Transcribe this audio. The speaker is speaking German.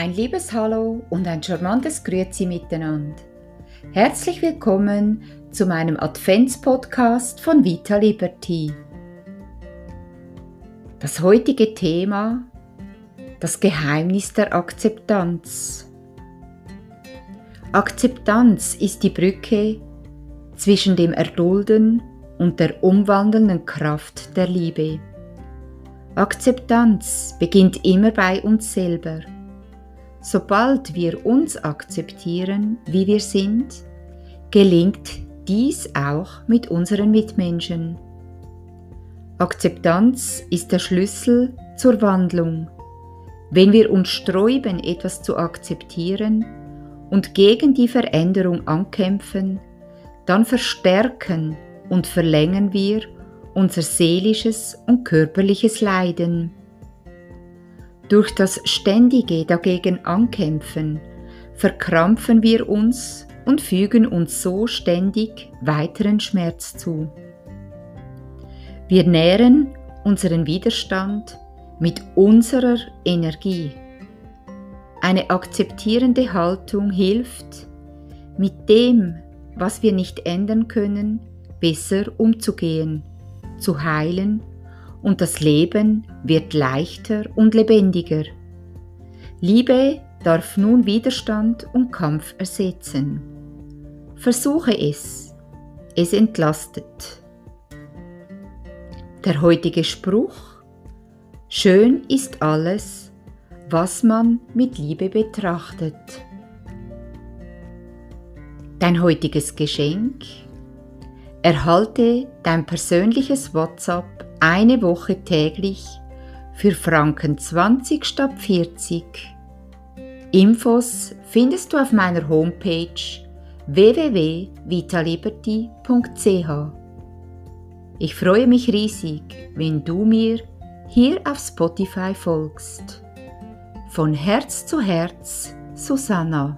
Ein liebes Hallo und ein charmantes Grüezi miteinander. Herzlich willkommen zu meinem Adventspodcast von Vita Liberty. Das heutige Thema das Geheimnis der Akzeptanz. Akzeptanz ist die Brücke zwischen dem Erdulden und der umwandelnden Kraft der Liebe. Akzeptanz beginnt immer bei uns selber. Sobald wir uns akzeptieren, wie wir sind, gelingt dies auch mit unseren Mitmenschen. Akzeptanz ist der Schlüssel zur Wandlung. Wenn wir uns sträuben, etwas zu akzeptieren und gegen die Veränderung ankämpfen, dann verstärken und verlängern wir unser seelisches und körperliches Leiden. Durch das ständige dagegen Ankämpfen verkrampfen wir uns und fügen uns so ständig weiteren Schmerz zu. Wir nähren unseren Widerstand mit unserer Energie. Eine akzeptierende Haltung hilft, mit dem, was wir nicht ändern können, besser umzugehen, zu heilen und das Leben wird leichter und lebendiger. Liebe darf nun Widerstand und Kampf ersetzen. Versuche es. Es entlastet. Der heutige Spruch Schön ist alles, was man mit Liebe betrachtet. Dein heutiges Geschenk Erhalte dein persönliches WhatsApp eine Woche täglich für Franken 20 statt 40. Infos findest du auf meiner Homepage www.vitaliberty.ch. Ich freue mich riesig, wenn du mir hier auf Spotify folgst. Von Herz zu Herz, Susanna.